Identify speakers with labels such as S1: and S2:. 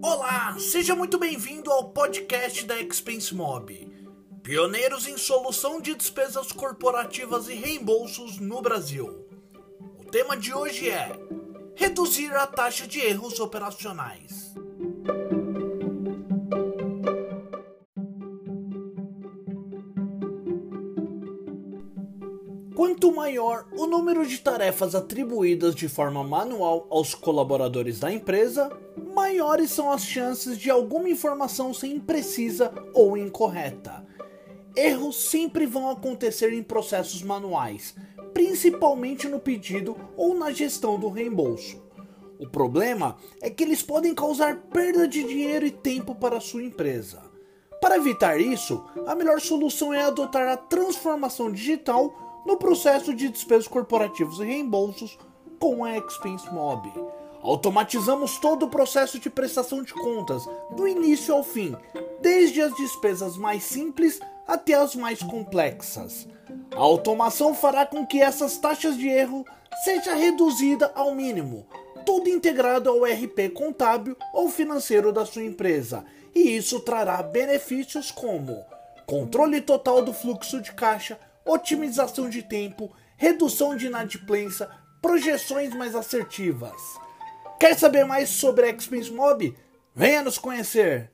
S1: Olá, seja muito bem-vindo ao podcast da Expense Mob, pioneiros em solução de despesas corporativas e reembolsos no Brasil. O tema de hoje é reduzir a taxa de erros operacionais. Quanto maior o número de tarefas atribuídas de forma manual aos colaboradores da empresa, maiores são as chances de alguma informação ser imprecisa ou incorreta. Erros sempre vão acontecer em processos manuais, principalmente no pedido ou na gestão do reembolso. O problema é que eles podem causar perda de dinheiro e tempo para a sua empresa. Para evitar isso, a melhor solução é adotar a transformação digital no processo de despesas corporativos e reembolsos com a Expense Mob. Automatizamos todo o processo de prestação de contas, do início ao fim, desde as despesas mais simples até as mais complexas. A automação fará com que essas taxas de erro seja reduzida ao mínimo, tudo integrado ao RP contábil ou financeiro da sua empresa, e isso trará benefícios como controle total do fluxo de caixa, otimização de tempo, redução de inadimplência, projeções mais assertivas. Quer saber mais sobre a Expense Mob? Venha nos conhecer!